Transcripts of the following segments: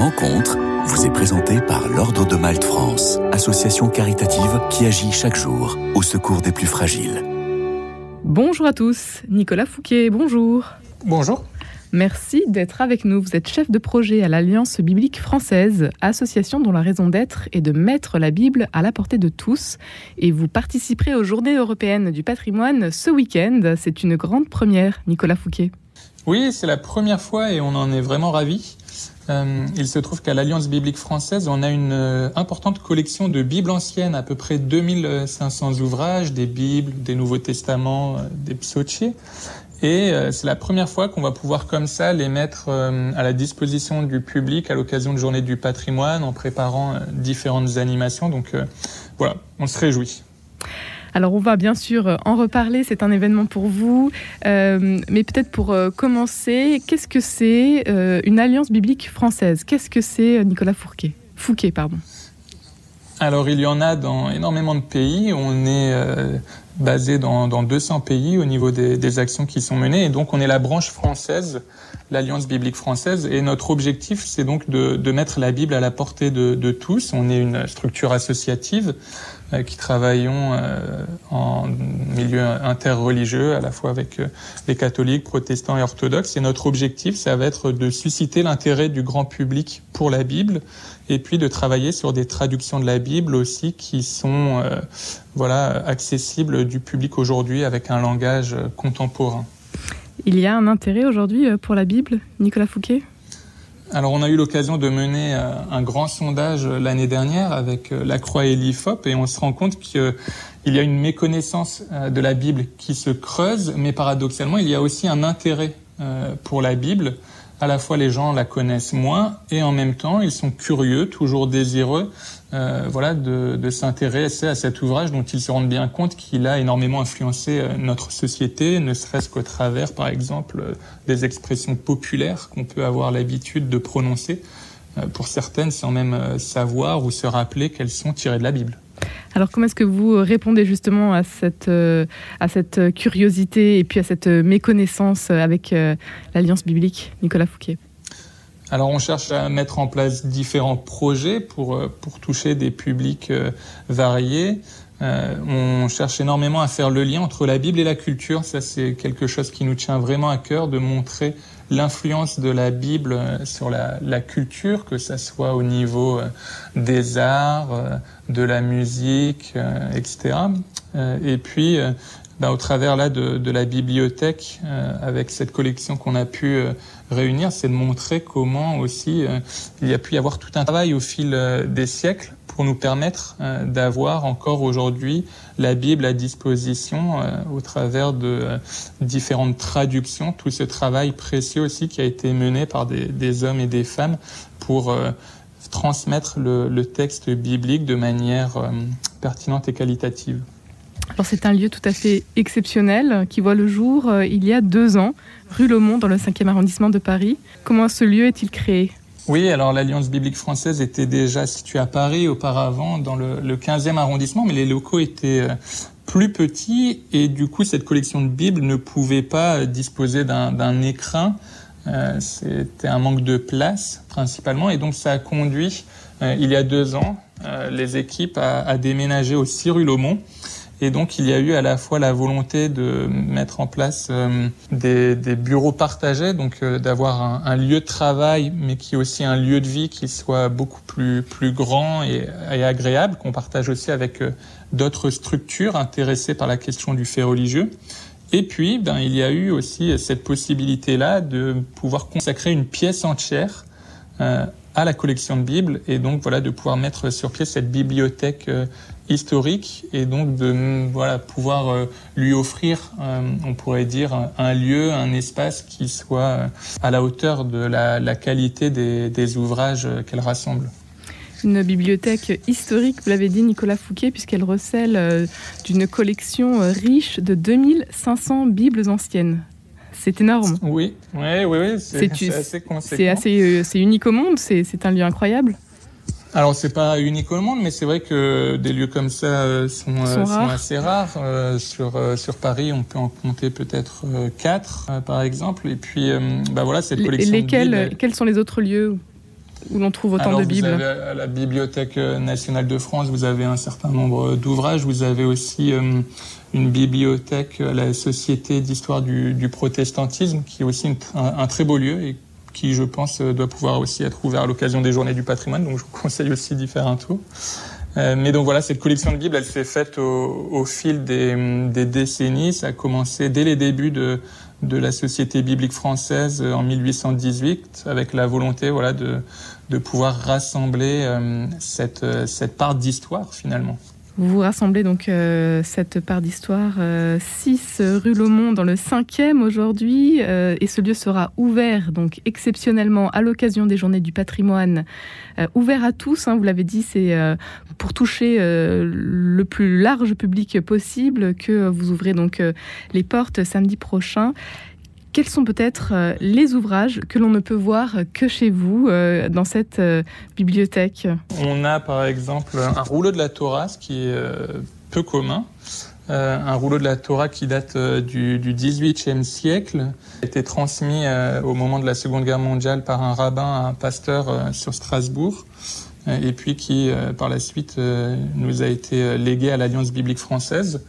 rencontre vous est présentée par l'Ordre de Malte France, association caritative qui agit chaque jour au secours des plus fragiles. Bonjour à tous, Nicolas Fouquet, bonjour. Bonjour. Merci d'être avec nous. Vous êtes chef de projet à l'Alliance biblique française, association dont la raison d'être est de mettre la Bible à la portée de tous. Et vous participerez aux Journées européennes du patrimoine ce week-end. C'est une grande première, Nicolas Fouquet. Oui, c'est la première fois et on en est vraiment ravis. Euh, il se trouve qu'à l'Alliance biblique française, on a une euh, importante collection de Bibles anciennes, à peu près 2500 ouvrages, des Bibles, des Nouveaux Testaments, euh, des psautiers. Et c'est la première fois qu'on va pouvoir comme ça les mettre à la disposition du public à l'occasion de Journée du patrimoine en préparant différentes animations. Donc voilà, on se réjouit. Alors on va bien sûr en reparler, c'est un événement pour vous, euh, mais peut-être pour euh, commencer, qu'est-ce que c'est euh, une alliance biblique française? Qu'est-ce que c'est Nicolas Fouquet Fouquet, pardon. Alors il y en a dans énormément de pays, on est basé dans, 200 pays au niveau des, actions qui sont menées, et donc on est la branche française, l'Alliance biblique française, et notre objectif c'est donc de, mettre la Bible à la portée de, tous, on est une structure associative, euh, qui travaillons euh, en milieu interreligieux, à la fois avec euh, les catholiques, protestants et orthodoxes. Et notre objectif, ça va être de susciter l'intérêt du grand public pour la Bible, et puis de travailler sur des traductions de la Bible aussi qui sont voilà accessibles du public aujourd'hui avec un langage contemporain. Il y a un intérêt aujourd'hui pour la Bible, Nicolas Fouquet? Alors on a eu l'occasion de mener euh, un grand sondage euh, l'année dernière avec euh, la Croix et l'IFOP et on se rend compte qu'il y a une méconnaissance de la Bible qui se creuse, mais paradoxalement il y a aussi un intérêt pour la Bible à la fois les gens la connaissent moins et en même temps ils sont curieux, toujours désireux, euh, voilà, de, de s'intéresser à cet ouvrage dont ils se rendent bien compte qu'il a énormément influencé euh, notre société, ne serait-ce qu'au travers, par exemple, euh, des expressions populaires qu'on peut avoir l'habitude de prononcer, pour certaines sans même savoir ou se rappeler qu'elles sont tirées de la Bible. Alors comment est-ce que vous répondez justement à cette, à cette curiosité et puis à cette méconnaissance avec l'Alliance biblique, Nicolas Fouquet alors on cherche à mettre en place différents projets pour, pour toucher des publics variés. on cherche énormément à faire le lien entre la Bible et la culture. Ça, c'est quelque chose qui nous tient vraiment à cœur de montrer l'influence de la Bible euh, sur la, la, culture, que ça soit au niveau euh, des arts, euh, de la musique, etc. Et puis, bah, au travers là de, de la bibliothèque, avec cette collection qu'on a pu réunir, c'est de montrer comment aussi il y a pu y avoir tout un travail au fil des siècles pour nous permettre euh, d'avoir encore aujourd'hui la Bible à disposition euh, au travers de euh, différentes traductions, tout ce travail précieux aussi qui a été mené par des, hommes et des femmes pour transmettre le, texte biblique de manière pertinente et qualitative. Alors c'est un lieu tout à fait exceptionnel qui voit le jour il y a deux ans, rue Lomont dans le 5e arrondissement de Paris. Comment ce lieu est-il créé? Oui, alors l'Alliance biblique française était déjà située à Paris auparavant, dans le, 15e arrondissement, mais les locaux étaient euh, plus petits et du coup cette collection de Bibles ne pouvait pas disposer d'un écrin. Euh, c'était un manque de place principalement et donc ça a conduit euh, il y a deux ans les équipes à, à déménager au Cyrulomont et donc, il y a eu à la fois la volonté de mettre en place euh, des, bureaux partagés, donc euh, d'avoir un, lieu de travail, mais qui est aussi un lieu de vie qui soit beaucoup plus, plus grand et, agréable, qu'on partage aussi avec euh, d'autres structures intéressées par la question du fait religieux. Et puis, ben, il y a eu aussi cette possibilité-là de pouvoir consacrer une pièce entière à la collection de Bibles et donc voilà de pouvoir mettre sur pied cette bibliothèque historique et donc de voilà pouvoir euh, lui offrir euh, on pourrait dire un, lieu un espace qui soit à la hauteur de la, la qualité des, des ouvrages qu'elle rassemble une bibliothèque historique, vous l'avez dit Nicolas Fouquet, puisqu'elle recèle d'une collection riche de 2500 Bibles anciennes. C'est énorme. Oui, oui, oui, oui c'est assez conséquent. Euh, c'est unique au monde, c'est un lieu incroyable. Alors c'est pas unique au monde, mais c'est vrai que des lieux comme ça euh, sont, euh, assez rares. sur sur Paris, on peut en compter peut-être quatre, par exemple. Et puis, bah voilà, cette collection. Lesquels Quels sont les autres lieux où l'on trouve autant de Bibles vous avez À la Bibliothèque nationale de France, vous avez un certain nombre d'ouvrages. Vous avez aussi une bibliothèque à la Société d'histoire du, du, protestantisme, qui est aussi un, très beau lieu et qui, je pense, doit pouvoir aussi être ouvert à l'occasion des Journées du patrimoine. Donc, je vous conseille aussi d'y faire un tour. Euh, mais donc voilà, cette collection de Bibles, elle s'est faite au, fil des, décennies. Ça a commencé dès les débuts de, la Société biblique française en 1818, avec la volonté voilà, de, pouvoir rassembler euh, cette, cette part d'histoire finalement. Vous vous rassemblez donc euh, cette part d'histoire 6 euh, rue Lomont dans le 5e aujourd'hui euh, et ce lieu sera ouvert donc exceptionnellement à l'occasion des journées du patrimoine ouvert à tous hein, vous l'avez dit c'est pour toucher le plus large public possible que vous ouvrez donc les portes samedi prochain quels sont peut-être euh, les ouvrages que l'on ne peut voir que chez vous euh, dans cette euh, bibliothèque? On a par exemple un rouleau de la Torah, ce qui est peu commun. un rouleau de la Torah qui date du, du 18e siècle, a été transmis au moment de la Seconde Guerre mondiale par un rabbin, un pasteur sur Strasbourg, et puis qui par la suite nous a été légué à l'Alliance biblique française.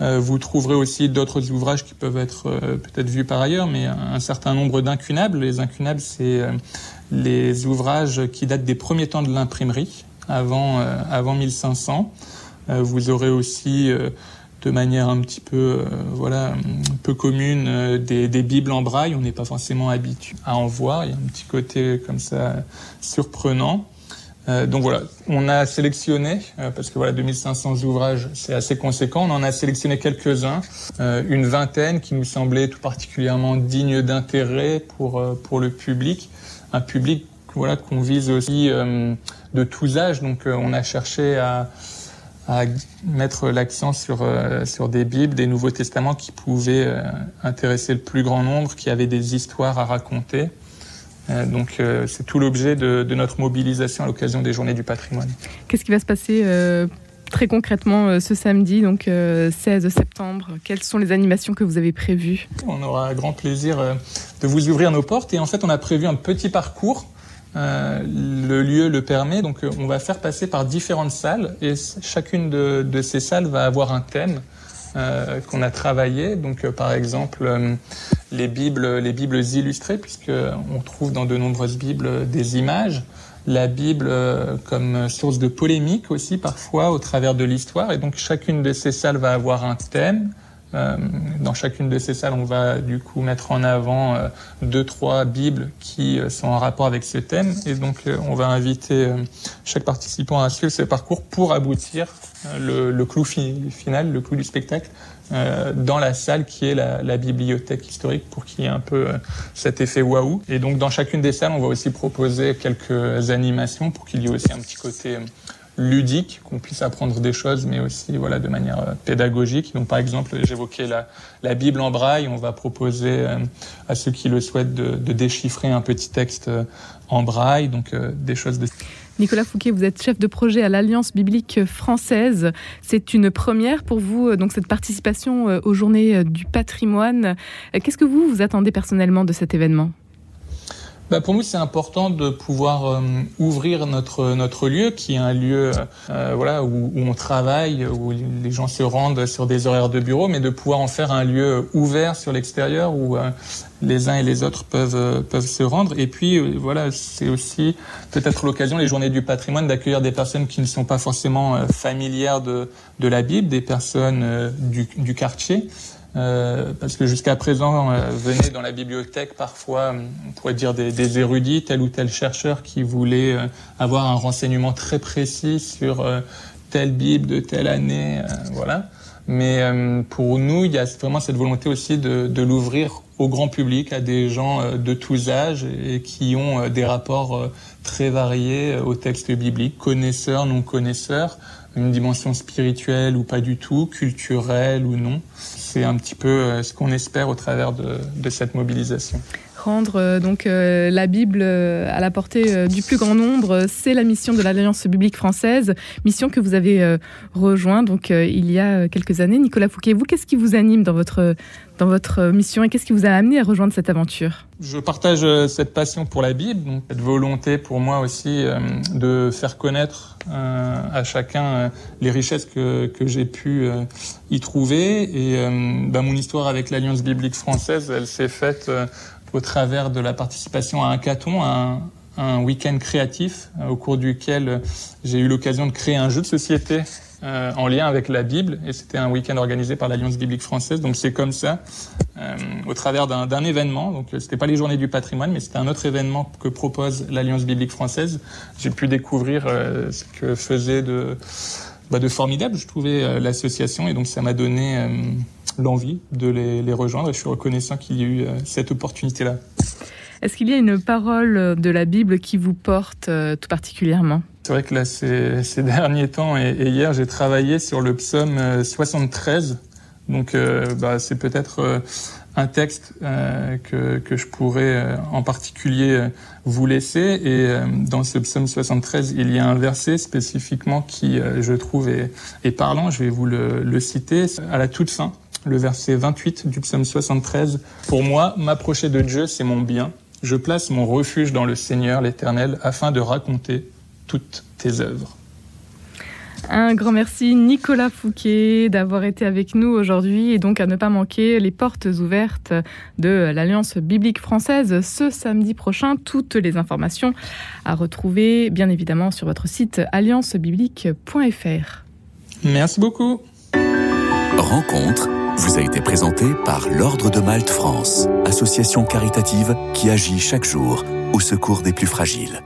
Euh, vous trouverez aussi d'autres ouvrages qui peuvent être euh, peut-être vus par ailleurs, mais un certain nombre d'incunables. Les incunables, c'est euh, les ouvrages qui datent des premiers temps de l'imprimerie, avant, avant 1500. vous aurez aussi de manière un petit peu voilà peu commune des, des, bibles en braille on n'est pas forcément habitué à en voir il y a un petit côté comme ça surprenant euh, donc voilà, on a sélectionné, euh, parce que voilà, 2500 ouvrages, c'est assez conséquent, on en a sélectionné quelques-uns, euh, une vingtaine qui nous semblaient tout particulièrement dignes d'intérêt pour, pour le public, un public voilà, qu'on vise aussi de tous âges, donc on a cherché à, mettre l'accent sur, sur des Bibles, des Nouveaux Testaments qui pouvaient intéresser le plus grand nombre, qui avaient des histoires à raconter. Euh, donc euh, c'est tout l'objet de, notre mobilisation à l'occasion des Journées du patrimoine. Qu'est-ce qui va se passer euh, très concrètement ce samedi, donc 16 septembre? Quelles sont les animations que vous avez prévues? On aura grand plaisir de vous ouvrir nos portes et en fait on a prévu un petit parcours. le lieu le permet, donc on va faire passer par différentes salles et chacune de ces salles va avoir un thème. Euh, qu'on a travaillé. Donc, euh, par exemple, euh, les bibles, les bibles illustrées, puisque on trouve dans de nombreuses bibles des images. La Bible comme source de polémique aussi parfois au travers de l'histoire. Et donc, chacune de ces salles va avoir un thème. Dans chacune de ces salles, on va du coup mettre en avant deux, trois bibles qui sont en rapport avec ce thème. Et donc, on va inviter chaque participant à suivre ce parcours pour aboutir le, le, clou final, le clou du spectacle, euh, dans la salle qui est la, la bibliothèque historique pour qu'il y ait un peu euh, cet effet waouh. Et donc dans chacune des salles, on va aussi proposer quelques animations pour qu'il y ait aussi un petit côté euh, ludique, qu'on puisse apprendre des choses, mais aussi voilà de manière euh, pédagogique. Donc par exemple, j'évoquais la, Bible en braille. On va proposer à ceux qui le souhaitent de, de déchiffrer un petit texte en braille, donc des choses de Nicolas Fouquet, vous êtes chef de projet à l'Alliance biblique française. C'est une première pour vous, euh, donc cette participation euh, aux Journées euh, du patrimoine. Qu'est-ce que vous vous attendez personnellement de cet événement? Bah pour nous, c'est important de pouvoir euh, ouvrir notre notre lieu, qui est un lieu euh, voilà où, où, on travaille, où les gens se rendent sur des horaires de bureau, mais de pouvoir en faire un lieu ouvert sur l'extérieur où euh, les uns et les autres peuvent peuvent se rendre. Et puis voilà, c'est aussi peut-être l'occasion, les journées du patrimoine, d'accueillir des personnes qui ne sont pas forcément familières de de la Bible, des personnes du, du quartier. Euh, parce que jusqu'à présent, euh, venaient dans la bibliothèque parfois, on pourrait dire des, érudits, tel ou tel chercheur qui voulait euh, avoir un renseignement très précis sur euh, telle Bible de telle année, voilà. Mais pour nous, il y a vraiment cette volonté aussi de, de l'ouvrir au grand public, à des gens de tous âges et qui ont des rapports très variés au texte biblique, connaisseurs, non connaisseurs, une dimension spirituelle ou pas du tout, culturelle ou non. C'est un petit peu euh, ce qu'on espère au travers de, de cette mobilisation. Rendre donc la Bible à la portée du plus grand nombre, c'est la mission de l'Alliance biblique française, mission que vous avez rejoint donc il y a quelques années. Nicolas Fouquet, vous, qu'est-ce qui vous anime dans votre dans votre mission et qu'est-ce qui vous a amené à rejoindre cette aventure? Je partage euh, cette passion pour la Bible, donc cette volonté pour moi aussi euh, de faire connaître euh, à chacun les richesses que, que j'ai pu y trouver. Et bah, mon histoire avec l'Alliance biblique française, elle s'est faite au travers de la participation à un caton, un, un week-end créatif au cours duquel j'ai eu l'occasion de créer un jeu de société euh, en lien avec la Bible, et c'était un week-end organisé par l'Alliance biblique française. Donc c'est comme ça, euh, au travers d'un événement. Donc c'était pas les Journées du patrimoine, mais c'était un autre événement que propose l'Alliance biblique française. J'ai pu découvrir euh, ce que faisait de bah, de formidable, je trouvais l'association, et donc ça m'a donné l'envie de les, les, rejoindre. Et je suis reconnaissant qu'il y ait eu cette opportunité-là. Est-ce qu'il y a une parole de la Bible qui vous porte tout particulièrement? C'est vrai que là, ces, ces derniers temps et, hier, j'ai travaillé sur le psaume 73. Euh, Donc, euh, bah, c'est peut-être euh, un texte que, que je pourrais en particulier vous laisser. Et dans ce psaume 73, il y a un verset spécifiquement qui, je trouve, est, est, parlant. Je vais vous le, le citer à la toute fin, le verset 28 du psaume 73. Pour moi, m'approcher de Dieu, c'est mon bien. Je place mon refuge dans le Seigneur l'Éternel afin de raconter toutes tes œuvres. Un grand merci Nicolas Fouquet d'avoir été avec nous aujourd'hui et donc à ne pas manquer les portes ouvertes de l'Alliance biblique française ce samedi prochain. Toutes les informations à retrouver bien évidemment sur votre site alliancebiblique.fr. Merci beaucoup. Rencontre vous a été présentée par l'Ordre de Malte France, association caritative qui agit chaque jour au secours des plus fragiles.